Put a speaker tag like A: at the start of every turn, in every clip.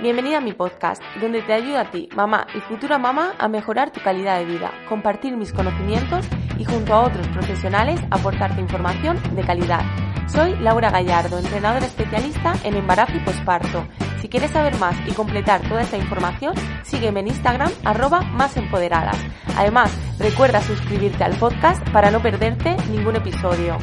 A: Bienvenida a mi podcast, donde te ayudo a ti, mamá y futura mamá, a mejorar tu calidad de vida, compartir mis conocimientos y junto a otros profesionales aportarte información de calidad. Soy Laura Gallardo, entrenadora especialista en embarazo y posparto. Si quieres saber más y completar toda esta información, sígueme en Instagram arroba más empoderadas. Además, recuerda suscribirte al podcast para no perderte ningún episodio.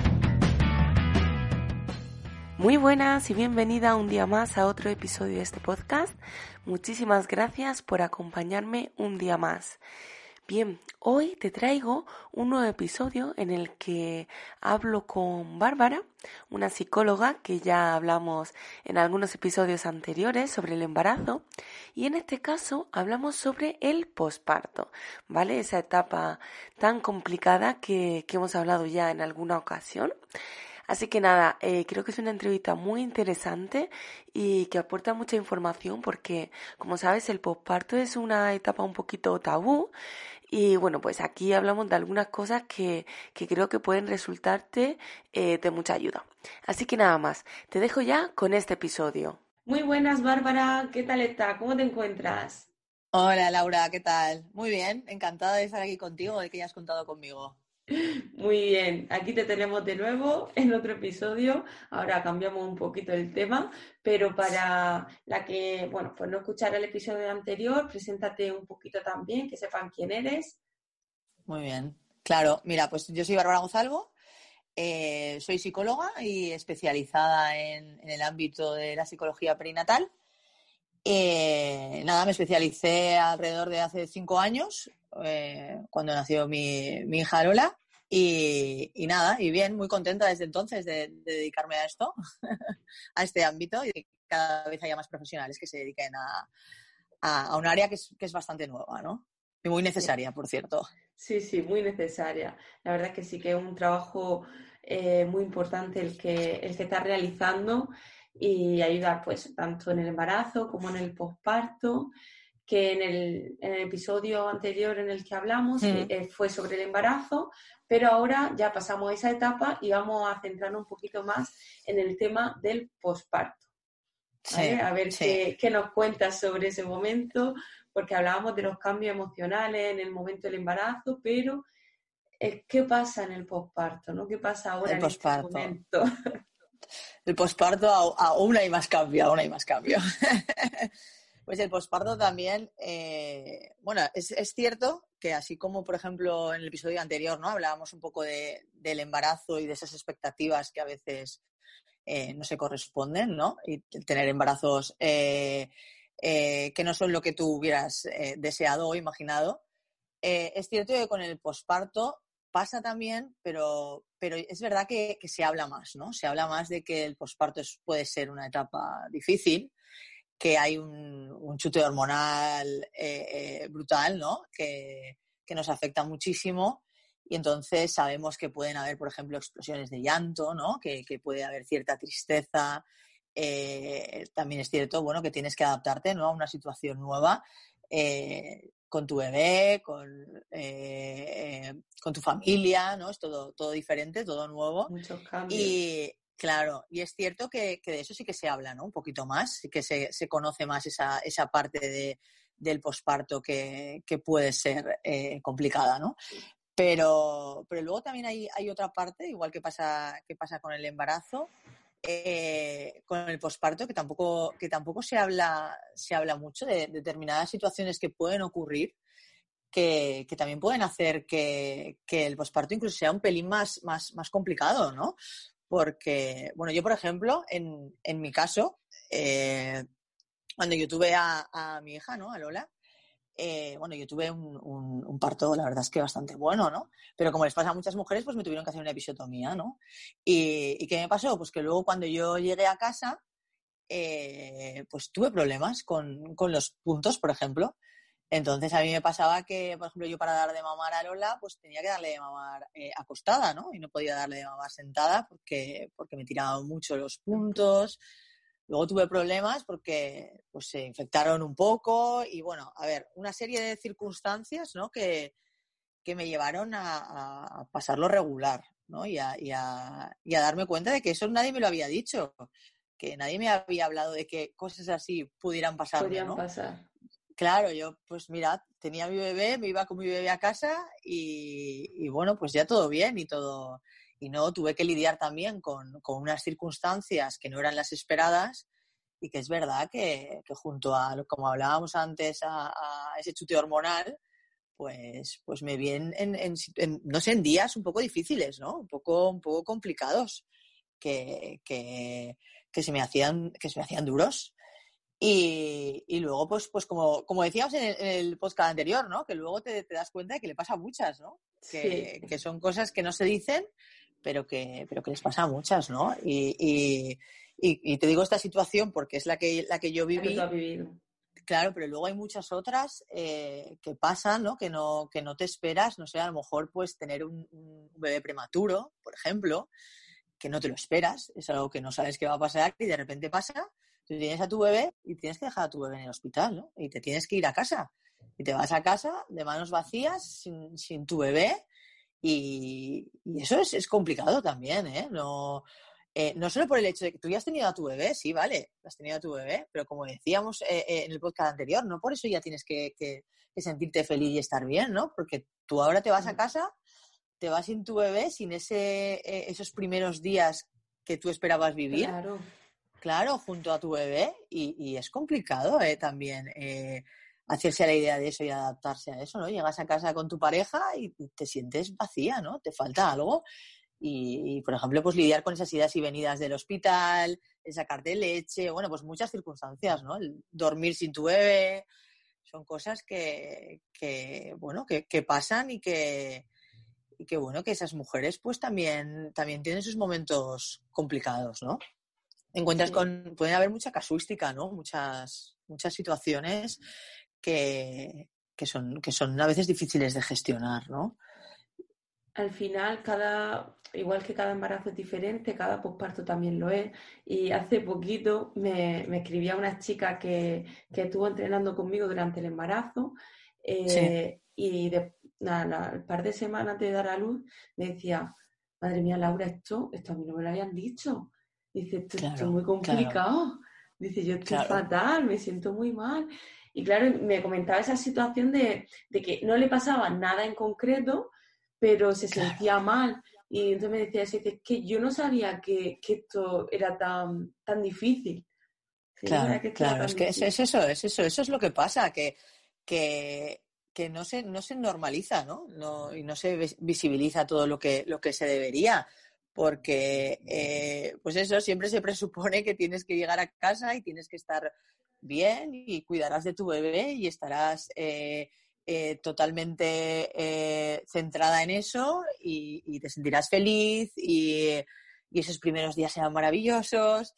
A: Muy buenas y bienvenida un día más a otro episodio de este podcast. Muchísimas gracias por acompañarme un día más. Bien, hoy te traigo un nuevo episodio en el que hablo con Bárbara, una psicóloga que ya hablamos en algunos episodios anteriores sobre el embarazo y en este caso hablamos sobre el posparto, ¿vale? Esa etapa tan complicada que, que hemos hablado ya en alguna ocasión. Así que nada, eh, creo que es una entrevista muy interesante y que aporta mucha información porque, como sabes, el posparto es una etapa un poquito tabú y bueno, pues aquí hablamos de algunas cosas que, que creo que pueden resultarte eh, de mucha ayuda. Así que nada más, te dejo ya con este episodio. Muy buenas, Bárbara, ¿qué tal está? ¿Cómo te encuentras?
B: Hola Laura, ¿qué tal? Muy bien, encantada de estar aquí contigo, de que hayas contado conmigo.
A: Muy bien, aquí te tenemos de nuevo en otro episodio. Ahora cambiamos un poquito el tema, pero para la que, bueno, pues no escuchara el episodio anterior, preséntate un poquito también, que sepan quién eres.
B: Muy bien, claro, mira, pues yo soy Bárbara Gonzalvo, eh, soy psicóloga y especializada en, el ámbito de la psicología perinatal. Eh, nada, me especialicé alrededor de hace cinco años eh, cuando nació mi, hija Lola. Y, nada, y bien, muy contenta desde entonces de, dedicarme a esto, a este ámbito y que cada vez haya más profesionales que se dediquen a, un área que es, bastante nueva, ¿no? Y muy necesaria, por cierto.
A: Sí, sí, muy necesaria. La verdad es que sí que es un trabajo eh, muy importante el que, el que está realizando y ayudar pues tanto en el embarazo como en el posparto que en el, episodio anterior en el que hablamos mm. eh, fue sobre el embarazo, pero ahora ya pasamos esa etapa y vamos a centrarnos un poquito más en el tema del posparto. a ver qué, qué, nos cuentas sobre ese momento, porque hablábamos de los cambios emocionales en el momento del embarazo, pero eh, ¿qué pasa en el posparto? ¿no? ¿Qué pasa ahora en este momento?
B: El posparto aún hay más cambio, aún hay más cambio. Pues el posparto también, eh, bueno, es, cierto que así como, por ejemplo, en el episodio anterior, ¿no? Hablábamos un poco del embarazo y de esas expectativas que a veces eh, no se corresponden, ¿no? Y tener embarazos eh, que no son lo que tú hubieras deseado o imaginado. es cierto que con el posparto pasa también, pero, pero es verdad que, se habla más, ¿no? Se habla más de que el posparto puede ser una etapa difícil que hay un, chute hormonal eh, eh, brutal, ¿no? Que, nos afecta muchísimo. Y entonces sabemos que pueden haber, por ejemplo, explosiones de llanto, ¿no? Que, puede haber cierta tristeza. Eh, también es cierto, bueno, que tienes que adaptarte ¿no? a una situación nueva con tu bebé, con, con tu familia, ¿no? Es todo, todo diferente, todo nuevo.
A: Muchos cambios.
B: Y, Claro, y es cierto que, de eso sí que se habla, ¿no? Un poquito más, sí que se, conoce más esa, esa parte de, del posparto que, puede ser eh, complicada, ¿no? Pero, pero luego también hay, hay otra parte, igual que pasa, que pasa con el embarazo, eh, con el posparto, que tampoco, que tampoco se habla, se habla mucho de, determinadas situaciones que pueden ocurrir, que, también pueden hacer que, el posparto incluso sea un pelín más, más, más complicado, ¿no? porque, bueno, yo por ejemplo, en, en mi caso, eh, cuando yo tuve a, mi hija, ¿no? A Lola, eh, bueno, yo tuve un, un, parto, la verdad es que bastante bueno, ¿no? Pero como les pasa a muchas mujeres, pues me tuvieron que hacer una episiotomía, ¿no? ¿Y, qué me pasó? Pues que luego cuando yo llegué a casa, pues tuve problemas con, con los puntos, por ejemplo. Entonces a mí me pasaba que, por ejemplo, yo para dar de mamar a Lola, pues tenía que darle de mamar eh, acostada, ¿no? Y no podía darle de mamar sentada porque, porque me tiraban mucho los puntos. Luego tuve problemas porque pues, se infectaron un poco y bueno, a ver, una serie de circunstancias, ¿no? Que, que me llevaron a, a pasarlo regular, ¿no? Y a, y, a, y a darme cuenta de que eso nadie me lo había dicho, que nadie me había hablado de que cosas así pudieran pasar.
A: Podrían pasar.
B: Claro, yo pues mira, tenía mi bebé, me iba con mi bebé a casa y, bueno, pues ya todo bien y todo. Y no tuve que lidiar también con, unas circunstancias que no eran las esperadas y que es verdad que, junto a, como hablábamos antes, a, ese chute hormonal, pues, pues me vienen en, no sé, en días un poco difíciles, ¿no? Un poco, un poco complicados, que, que, que se me hacían, que se me hacían duros. Y, luego, pues, pues como, como decíamos en el, podcast anterior, ¿no? Que luego te, das cuenta de que le pasa a muchas, ¿no? Que, que, son cosas que no se dicen, pero que, pero que les pasa a muchas, ¿no? Y, y, te digo esta situación porque es la que, la que yo viví. Claro, pero luego hay muchas otras eh, que pasan, ¿no? Que, ¿no? que no te esperas, no sé, a lo mejor pues tener un, un bebé prematuro, por ejemplo, que no te lo esperas, es algo que no sabes qué va a pasar y de repente pasa Tú tienes a tu bebé y tienes que dejar a tu bebé en el hospital, ¿no? Y te tienes que ir a casa. Y te vas a casa de manos vacías, sin, sin tu bebé. Y, eso es, es, complicado también, ¿eh? No, eh, no solo por el hecho de que tú ya has tenido a tu bebé, sí, vale, has tenido a tu bebé, pero como decíamos eh, eh, en el podcast anterior, no por eso ya tienes que, que, sentirte feliz y estar bien, ¿no? Porque tú ahora te vas a casa, te vas sin tu bebé, sin ese, esos primeros días que tú esperabas vivir.
A: Claro
B: claro, junto a tu bebé y, es complicado eh, también eh, hacerse a la idea de eso y adaptarse a eso, ¿no? Llegas a casa con tu pareja y te sientes vacía, ¿no? Te falta algo. Y, por ejemplo, pues lidiar con esas idas y venidas del hospital, el sacarte leche, bueno, pues muchas circunstancias, ¿no? El dormir sin tu bebé, son cosas que, bueno, que, pasan y que, y que, bueno, que esas mujeres pues también, también tienen sus momentos complicados, ¿no? encuentras con, puede haber mucha casuística, ¿no? Muchas, muchas situaciones que, son, que son a veces difíciles de gestionar, ¿no?
A: Al final, cada, igual que cada embarazo es diferente, cada posparto también lo es. Y hace poquito me, me escribía una chica que, estuvo entrenando conmigo durante el embarazo eh, y de, nada, par de semanas de dar a luz me decía, madre mía, Laura, esto, esto a mí no me lo habían dicho. Dice, esto, es muy complicado. Dice, yo estoy fatal, me siento muy mal. Y claro, me comentaba esa situación de, que no le pasaba nada en concreto, pero se sentía mal. Y entonces me decía, es que yo no sabía que, esto era tan, tan difícil.
B: claro, claro, es que es, eso, es eso, eso es lo que pasa, que, que, que no, se, no se normaliza, ¿no? ¿no? Y no se visibiliza todo lo que, lo que se debería porque, eh, pues eso, siempre se presupone que tienes que llegar a casa y tienes que estar bien y cuidarás de tu bebé y estarás eh, eh, totalmente centrada en eso y, te sentirás feliz y, esos primeros días serán maravillosos,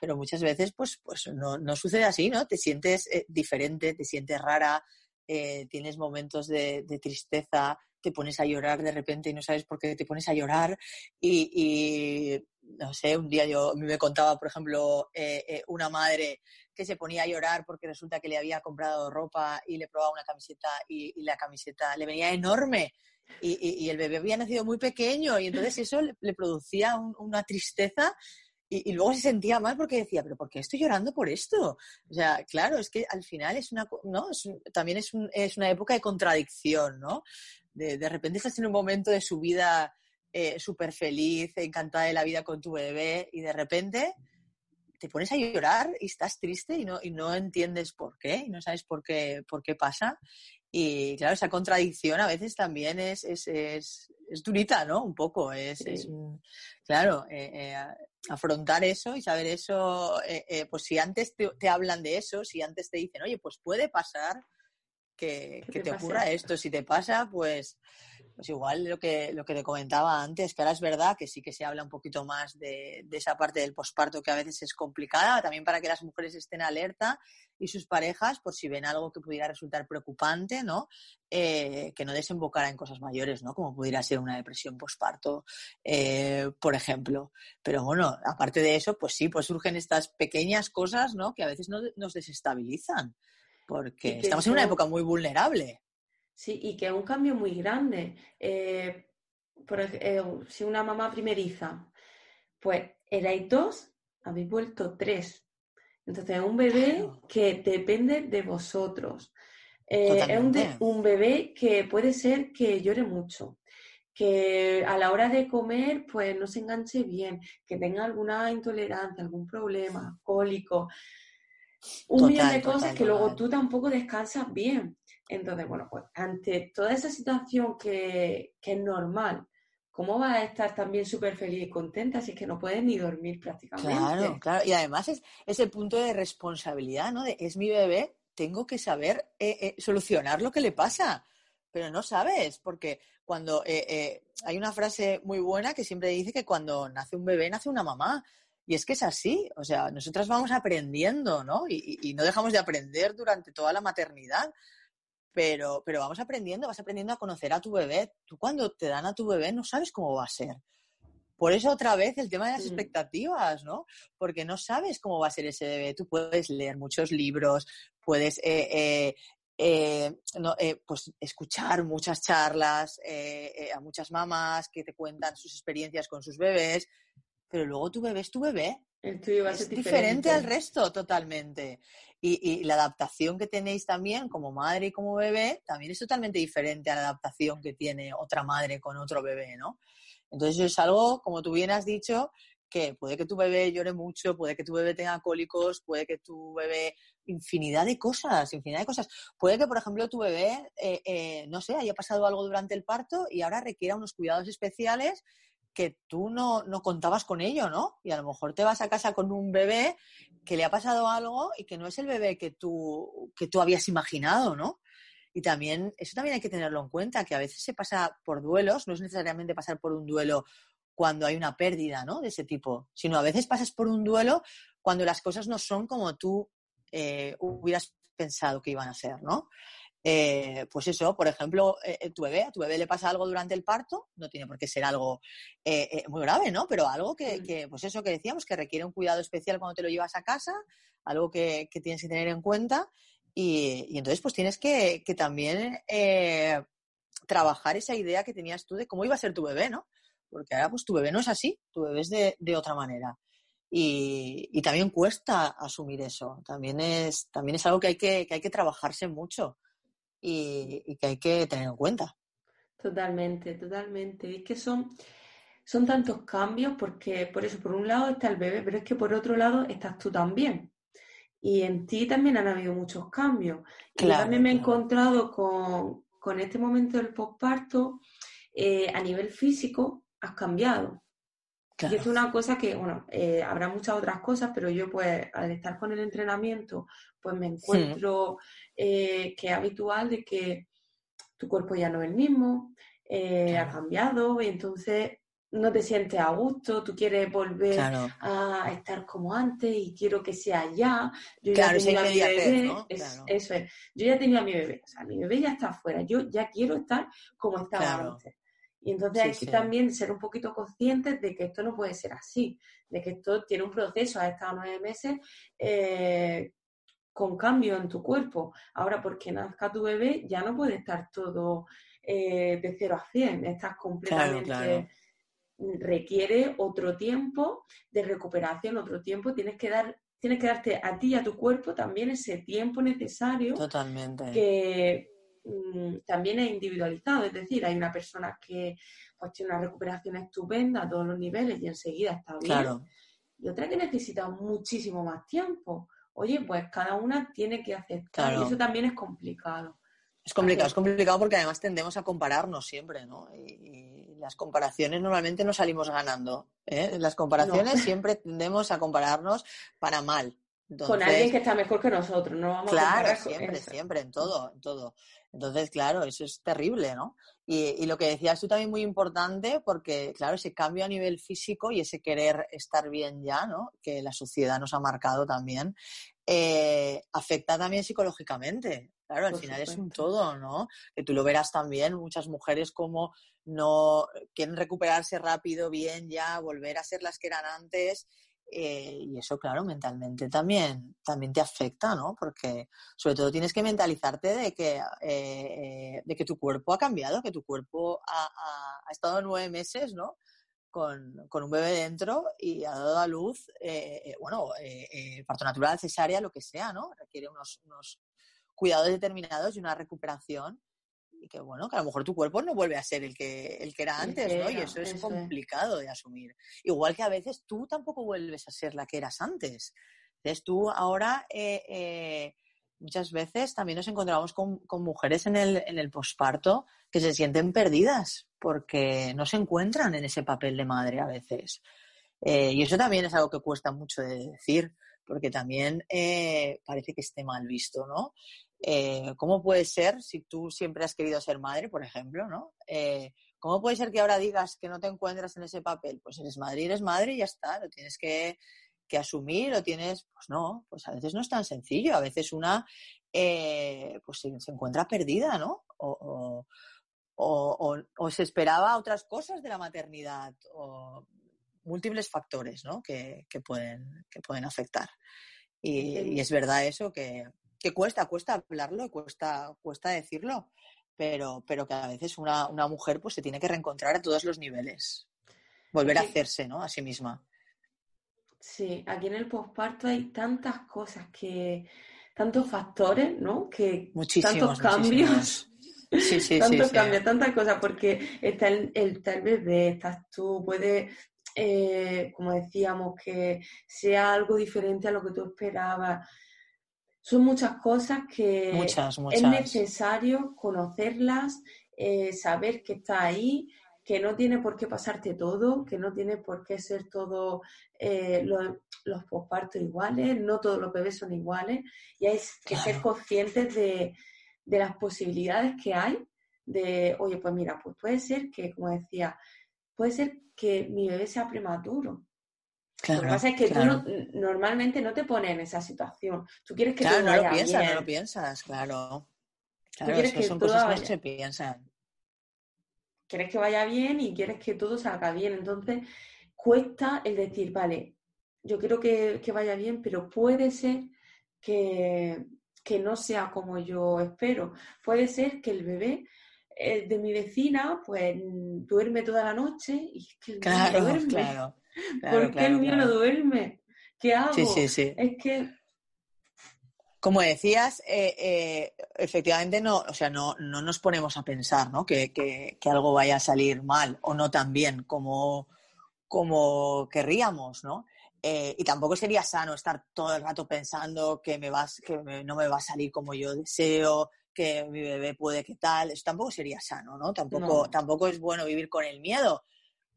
B: pero, muchas veces pues, pues no, no sucede así, ¿no? Te sientes diferente, te sientes rara, tienes momentos de tristeza, te pones a llorar de repente y no sabes por qué te pones a llorar y, no sé, un día yo me contaba, por ejemplo, eh, eh, una madre que se ponía a llorar porque resulta que le había comprado ropa y le probaba una camiseta y, la camiseta le venía enorme y, el bebé había nacido muy pequeño y entonces eso le, producía una tristeza y, luego se sentía mal porque decía, pero ¿por qué estoy llorando por esto? O sea, claro, es que al final es una, ¿no? también es, es, una época de contradicción, ¿no? de, repente estás en un momento de su vida eh, súper feliz, encantada de la vida con tu bebé y de repente te pones a llorar y estás triste y no, y no entiendes por qué, y no sabes por qué, por qué pasa. Y claro, esa contradicción a veces también es, es, es, durita, ¿no? Un poco. Es, claro, eh, eh, afrontar eso y saber eso, pues si antes te, te, hablan de eso, si antes te dicen, oye, pues puede pasar, que, te, ocurra esto. Si te pasa, pues, pues igual lo que, lo que te comentaba antes, que ahora es verdad que sí que se habla un poquito más de, de esa parte del posparto que a veces es complicada, también para que las mujeres estén alerta y sus parejas, por si ven algo que pudiera resultar preocupante, ¿no? Eh, que no desembocara en cosas mayores, ¿no? Como pudiera ser una depresión posparto, eh, por ejemplo. Pero bueno, aparte de eso, pues sí, pues surgen estas pequeñas cosas, ¿no? Que a veces nos, desestabilizan, porque estamos en una época muy vulnerable.
A: Sí, y que es un cambio muy grande. Eh, por, si una mamá primeriza, pues erais dos, habéis vuelto tres. Entonces, es un bebé que depende de vosotros. Eh, es un, bebé que puede ser que llore mucho, que a la hora de comer pues no se enganche bien, que tenga alguna intolerancia, algún problema, cólico, un millón de cosas que luego tú tampoco descansas bien. Entonces, bueno, pues ante toda esa situación que, que es normal, ¿cómo vas a estar también súper feliz y contenta si es que no puedes ni dormir prácticamente?
B: Claro, claro. Y además es ese punto de responsabilidad, ¿no? De, es mi bebé, tengo que saber eh, eh, solucionar lo que le pasa. Pero no sabes, porque cuando eh, hay una frase muy buena que siempre dice que cuando nace un bebé nace una mamá. Y es que es así, o sea, nosotras vamos aprendiendo, ¿no? y no dejamos de aprender durante toda la maternidad pero, pero vamos aprendiendo, vas aprendiendo a conocer a tu bebé. Tú cuando te dan a tu bebé no sabes cómo va a ser. Por eso otra vez el tema de las mm. expectativas, ¿no? Porque no sabes cómo va a ser ese bebé. Tú puedes leer muchos libros, puedes eh, eh, eh, pues escuchar muchas charlas a muchas mamás que te cuentan sus experiencias con sus bebés, pero luego tu bebé es tu bebé.
A: El tuyo va a
B: ser
A: es
B: diferente al resto totalmente. Y, la adaptación que tenéis también como madre y como bebé también es totalmente diferente a la adaptación que tiene otra madre con otro bebé, ¿no? Entonces es algo, como tú bien has dicho, que puede que tu bebé llore mucho, puede que tu bebé tenga cólicos, puede que tu bebé infinidad de cosas, infinidad de cosas. Puede que, por ejemplo, tu bebé, eh, eh, no sé, haya pasado algo durante el parto y ahora requiera unos cuidados especiales que tú no, no, contabas con ello, ¿no? Y a lo mejor te vas a casa con un bebé que le ha pasado algo y que no es el bebé que tú, que tú habías imaginado, ¿no? Y también, eso también hay que tenerlo en cuenta, que a veces se pasa por duelos, no es necesariamente pasar por un duelo cuando hay una pérdida, ¿no? De ese tipo, sino a veces pasas por un duelo cuando las cosas no son como tú eh, hubieras pensado que iban a ser, ¿no? Eh, pues eso, por ejemplo, eh, eh, tu bebé, a tu bebé le pasa algo durante el parto, no tiene por qué ser algo muy grave, ¿no? Pero algo que, que, pues eso que decíamos, que requiere un cuidado especial cuando te lo llevas a casa, algo que, tienes que tener en cuenta y, entonces pues tienes que, también trabajar esa idea que tenías tú de cómo iba a ser tu bebé, ¿no? Porque ahora pues tu bebé no es así, tu bebé es de, de otra manera. Y, y, también cuesta asumir eso. También es, también es algo que hay que, que hay que trabajarse mucho y, que hay que tener en cuenta.
A: Totalmente, totalmente. Es que son, son tantos cambios porque por eso, por un lado está el bebé, pero es que por otro lado estás tú también. Y en ti también han habido muchos cambios. y yo también me he encontrado con, con, este momento del postparto, eh, a nivel físico, has cambiado. Y es una cosa que, bueno, eh, habrá muchas otras cosas, pero yo pues al estar con el entrenamiento, pues me encuentro eh, que es habitual de que tu cuerpo ya no es el mismo, eh, ha cambiado y entonces no te sientes a gusto, tú quieres volver a estar como antes y quiero que sea ya. Yo
B: ya tenía a mi bebé,
A: eso es, yo ya tenía a mi bebé, o sea, mi bebé ya está afuera, yo ya quiero estar como estaba antes. Y entonces hay que también ser un poquito conscientes de que esto no puede ser así, de que esto tiene un proceso, ha estado nueve meses eh, con cambio en tu cuerpo. Ahora, porque nazca tu bebé, ya no puede estar todo eh, de cero a cien, estás completamente... requiere otro tiempo de recuperación, otro tiempo, tienes que dar tienes que darte a ti y a tu cuerpo también ese tiempo necesario
B: Totalmente.
A: que Mm, también es individualizado, es decir, hay una persona que pues, tiene una recuperación estupenda a todos los niveles y enseguida está bien, y otra que necesita muchísimo más tiempo. Oye, pues cada una tiene que aceptar y eso también es complicado.
B: Es complicado, es complicado porque además tendemos a compararnos siempre, ¿no? Y, las comparaciones normalmente no salimos ganando. ¿eh? Las comparaciones siempre tendemos a compararnos para mal.
A: con alguien que está mejor que nosotros, no vamos
B: claro, siempre, siempre, en todo, en todo. Entonces, claro, eso es terrible, ¿no? Y, lo que decías tú también muy importante, porque, claro, ese cambio a nivel físico y ese querer estar bien ya, ¿no? Que la sociedad nos ha marcado también, eh, afecta también psicológicamente. Claro, al final es un todo, ¿no? Que tú lo verás también, muchas mujeres como no quieren recuperarse rápido, bien ya, volver a ser las que eran antes eh, y eso, claro, mentalmente también, también te afecta, ¿no? Porque sobre todo tienes que mentalizarte de que, eh, de que tu cuerpo ha cambiado, que tu cuerpo ha, estado nueve meses, ¿no? Con, un bebé dentro y ha dado a luz, eh, bueno, parto natural, cesárea, lo que sea, ¿no? Requiere unos, unos cuidados determinados y una recuperación y que bueno, que a lo mejor tu cuerpo no vuelve a ser el que, el que era antes, ¿no? y eso es complicado de asumir. Igual que a veces tú tampoco vuelves a ser la que eras antes. Entonces tú ahora eh, eh, muchas veces también nos encontramos con, mujeres en el, en el posparto que se sienten perdidas porque no se encuentran en ese papel de madre a veces. Eh, y eso también es algo que cuesta mucho de decir, porque también parece que esté mal visto, ¿no? Eh, ¿cómo puede ser, si tú siempre has querido ser madre, por ejemplo, ¿no? Eh, ¿Cómo puede ser que ahora digas que no te encuentras en ese papel? Pues eres madre y eres madre y ya está, lo tienes que, asumir, lo tienes, pues no, pues a veces no es tan sencillo, a veces una eh, pues se, encuentra perdida, ¿no? O, se esperaba otras cosas de la maternidad, o múltiples factores, ¿no? Que, pueden, que pueden afectar. y es verdad eso que, que cuesta, cuesta hablarlo, cuesta, cuesta decirlo, pero, pero que a veces una, mujer pues se tiene que reencontrar a todos los niveles, volver a hacerse, ¿no? A sí misma.
A: Sí, aquí en el posparto hay tantas cosas que, tantos factores, ¿no? Que
B: muchísimos,
A: tantos cambios.
B: Sí, sí,
A: tantos cambios, tantas cosas, porque está el, el, bebé, estás tú, puede, eh, como decíamos, que sea algo diferente a lo que tú esperabas son muchas cosas que es necesario conocerlas, eh, saber que está ahí, que no tiene por qué pasarte todo, que no tiene por qué ser todo eh, los pospartos iguales, no todos los bebés son iguales, y hay que ser conscientes de, de, las posibilidades que hay, de, oye, pues mira, pues puede ser que, como decía, puede ser que mi bebé sea prematuro, lo que pasa es que tú normalmente no te pones en esa situación. Tú quieres que todo vaya
B: no lo piensas,
A: no
B: lo piensas, claro. Claro, es que son cosas que no se piensan.
A: Quieres que vaya bien y quieres que todo salga bien. Entonces, cuesta el decir, vale, yo quiero que, vaya bien, pero puede ser que, no sea como yo espero. Puede ser que el bebé eh, de mi vecina, pues duerme toda la noche y es que el
B: claro, duerme. Claro.
A: ¿Por qué el mío no duerme? ¿Qué hago?
B: Sí, sí, sí.
A: Es que
B: como decías, eh, eh, efectivamente no, o sea, no, no nos ponemos a pensar ¿no? que, que, algo vaya a salir mal o no tan bien como, como querríamos, ¿no? Eh, y tampoco sería sano estar todo el rato pensando que, me vas, que no me va a salir como yo deseo, que mi bebé puede que tal. Eso tampoco sería sano, ¿no? Tampoco, tampoco es bueno vivir con el miedo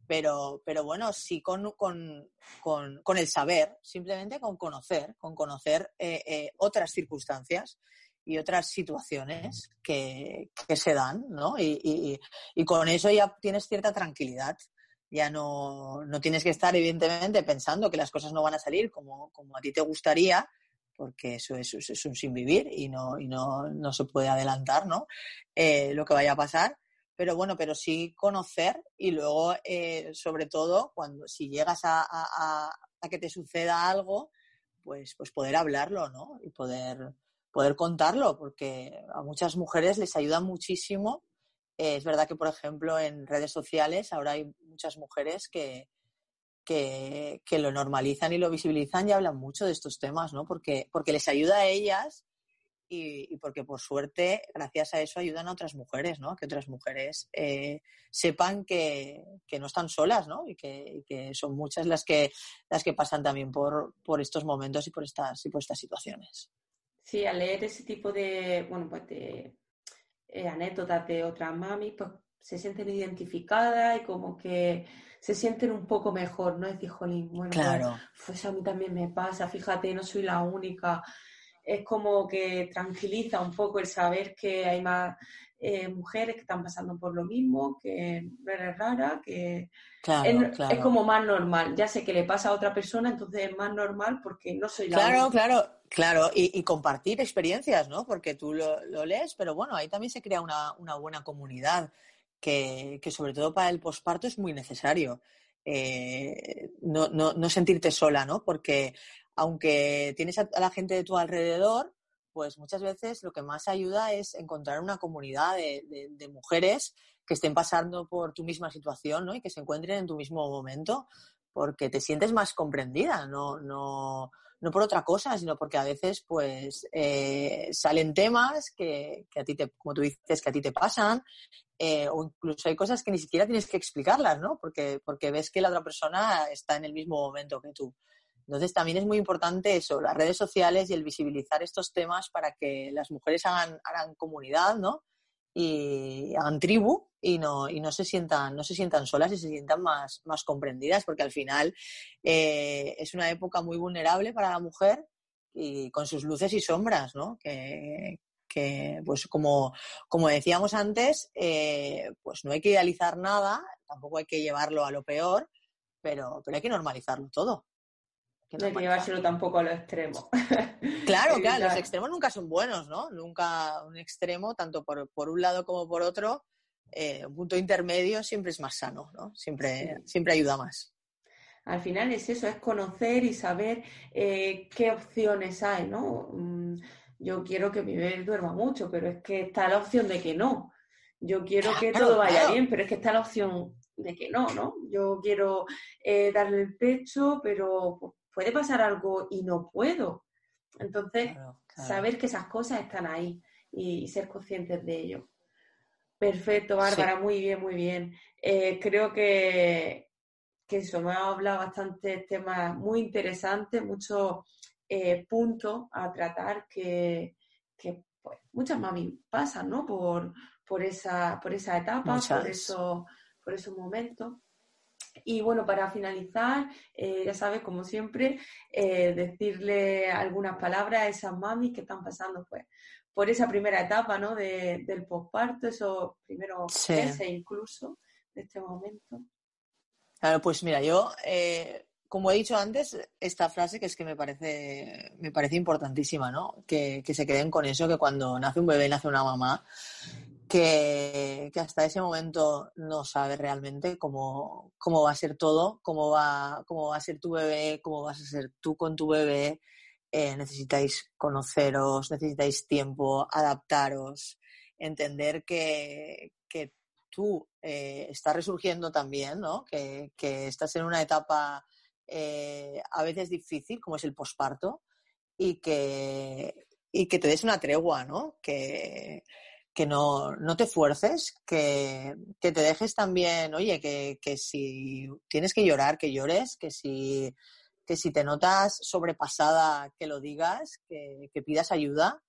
B: pero, pero bueno, sí con, con, con, el saber, simplemente con conocer, con conocer eh, eh, otras circunstancias y otras situaciones que, que se dan, ¿no? Y, y, y, con eso ya tienes cierta tranquilidad. Ya no, no, tienes que estar, evidentemente, pensando que las cosas no van a salir como, como a ti te gustaría, porque eso es, es un sin vivir y no, y no, no se puede adelantar, ¿no? Eh, lo que vaya a pasar pero bueno, pero sí conocer y luego, eh, sobre todo, cuando si llegas a, que te suceda algo, pues, pues poder hablarlo, ¿no? Y poder, poder contarlo, porque a muchas mujeres les ayuda muchísimo. Eh, es verdad que, por ejemplo, en redes sociales ahora hay muchas mujeres que, que, que, lo normalizan y lo visibilizan y hablan mucho de estos temas, ¿no? Porque, porque les ayuda a ellas y, porque por suerte, gracias a eso, ayudan a otras mujeres, ¿no? Que otras mujeres eh, sepan que, no están solas, ¿no? Y que, son muchas las que, las que pasan también por, por estos momentos y por estas, y por estas situaciones.
A: Sí, al leer ese tipo de, bueno, pues de eh, anécdotas de otras mamis, pues se sienten identificadas y como que se sienten un poco mejor, ¿no? Es decir, jolín, bueno, pues,
B: Claro.
A: pues a mí también me pasa, fíjate, no soy la única. Es como que tranquiliza un poco el saber que hay más eh, mujeres que están pasando por lo mismo, que no eres rara, que
B: Claro,
A: es,
B: claro.
A: es como más normal. Ya sé que le pasa a otra persona, entonces es más normal porque no soy la
B: Claro,
A: única.
B: claro, claro. Y, y compartir experiencias, ¿no? Porque tú lo, lo lees, pero bueno, ahí también se crea una, una buena comunidad que, que sobre todo para el posparto es muy necesario. Eh, no, no, no sentirte sola, ¿no? Porque aunque tienes a, la gente de tu alrededor, pues muchas veces lo que más ayuda es encontrar una comunidad de, de- de mujeres que estén pasando por tu misma situación, ¿no? Y que se encuentren en tu mismo momento, porque te sientes más comprendida, no, no, no por otra cosa, sino porque a veces pues eh, salen temas que, que a ti te, como tú dices, que a ti te pasan, eh, o incluso hay cosas que ni siquiera tienes que explicarlas, ¿no? Porque, porque ves que la otra persona está en el mismo momento que tú. Entonces también es muy importante eso, las redes sociales y el visibilizar estos temas para que las mujeres hagan, hagan comunidad, ¿no? Y hagan tribu y no, y no se sientan, no se sientan solas y se sientan más, más comprendidas, porque al final eh, es una época muy vulnerable para la mujer y con sus luces y sombras, ¿no? Que, que pues como, como decíamos antes, eh, pues no hay que idealizar nada, tampoco hay que llevarlo a lo peor, pero, pero hay que normalizarlo todo. Que
A: No hay que llevárselo tampoco a los extremos.
B: Claro, claro, los extremos nunca son buenos, ¿no? Nunca un extremo, tanto por, por un lado como por otro, eh, un punto intermedio siempre es más sano, ¿no? Siempre,
A: Sí.
B: siempre ayuda más.
A: Al final es eso, es conocer y saber eh, qué opciones hay, ¿no? Mm, Yo quiero que mi bebé duerma mucho, pero es que está la opción de que no. Yo quiero que
B: Claro,
A: todo vaya
B: claro.
A: bien, pero es que está la opción de que no, ¿no? Yo quiero eh, darle el pecho, pero pu- puede pasar algo y no puedo. Entonces,
B: Claro, claro.
A: saber que esas cosas están ahí y, ser conscientes de ello. Perfecto, Bárbara, muy bien, muy bien. Eh, creo que, que eso, me ha hablado bastantes temas muy interesantes, muchos eh, puntos a tratar que, que, pues, muchas mami pasan, ¿no? Por, por, esa, por esa etapa, por, eso, por esos momentos. Y bueno, para finalizar, eh, ya sabes, como siempre, eh, decirle algunas palabras a esas mamis que están pasando pues, por esa primera etapa ¿no? de, del posparto, esos primeros
B: Sí.
A: meses incluso de este momento.
B: Claro, pues mira, yo, eh, como he dicho antes, esta frase que es que me parece, me parece importantísima, ¿no? Que, que se queden con eso, que cuando nace un bebé, nace una mamá, que, hasta ese momento no sabe realmente cómo, cómo va a ser todo, cómo va, cómo va a ser tu bebé, cómo vas a ser tú con tu bebé. Eh, necesitáis conoceros, necesitáis tiempo, adaptaros, entender que, que tú eh, estás resurgiendo también, ¿no? Que, que estás en una etapa eh, a veces difícil, como es el posparto, y que, y que te des una tregua, ¿no? Que, que no, no te fuerces, que, que te dejes también, oye, que, que si tienes que llorar, que llores, que si, que si te notas sobrepasada, que lo digas, que, que pidas ayuda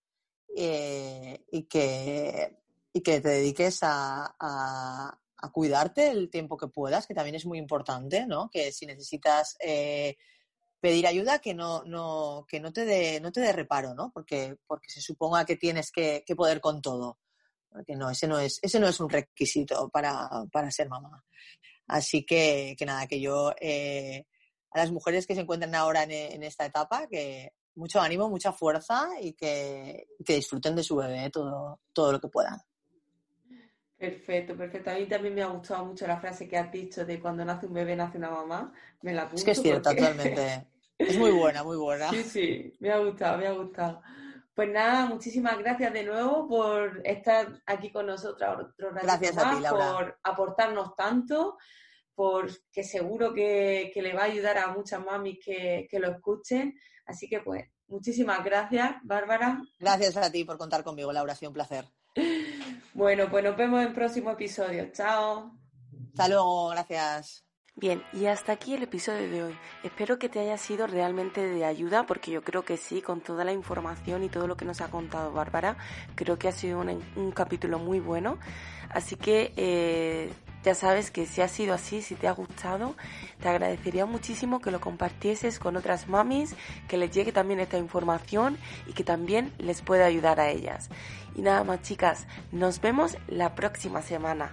B: eh, y, que, y que te dediques a, a, cuidarte el tiempo que puedas, que también es muy importante, ¿no? Que si necesitas eh, pedir ayuda, que no, no, que no te dé no te dé reparo, ¿no? Porque, porque se suponga que tienes que, que poder con todo. Porque no, ese no es, ese no es un requisito para, para ser mamá. Así que, que nada, que yo eh, a las mujeres que se encuentran ahora en, en, esta etapa, que mucho ánimo, mucha fuerza y que, que disfruten de su bebé todo, todo lo que puedan.
A: Perfecto, perfecto. A mí también me ha gustado mucho la frase que has dicho de cuando nace un bebé, nace una mamá. Me la apunto
B: Es que es cierto,
A: porque...
B: totalmente. Es muy buena, muy buena.
A: Sí, sí, me ha gustado, me ha gustado. Pues nada, muchísimas gracias de nuevo por estar aquí con nosotros otro
B: Gracias
A: más,
B: a ti, Laura.
A: por aportarnos tanto, por que seguro que, que, le va a ayudar a muchas mamis que, que lo escuchen. Así que pues, muchísimas gracias, Bárbara.
B: Gracias a ti por contar conmigo, Laura, ha sido un placer.
A: Bueno, pues nos vemos en próximo episodio. Chao.
B: Hasta luego, gracias.
C: Bien, y hasta aquí el episodio de hoy. Espero que te haya sido realmente de ayuda, porque yo creo que sí, con toda la información y todo lo que nos ha contado Bárbara, creo que ha sido un, capítulo muy bueno. Así que eh, ya sabes que si ha sido así, si te ha gustado, te agradecería muchísimo que lo compartieses con otras mamis, que les llegue también esta información y que también les pueda ayudar a ellas. Y nada más chicas, nos vemos la próxima semana.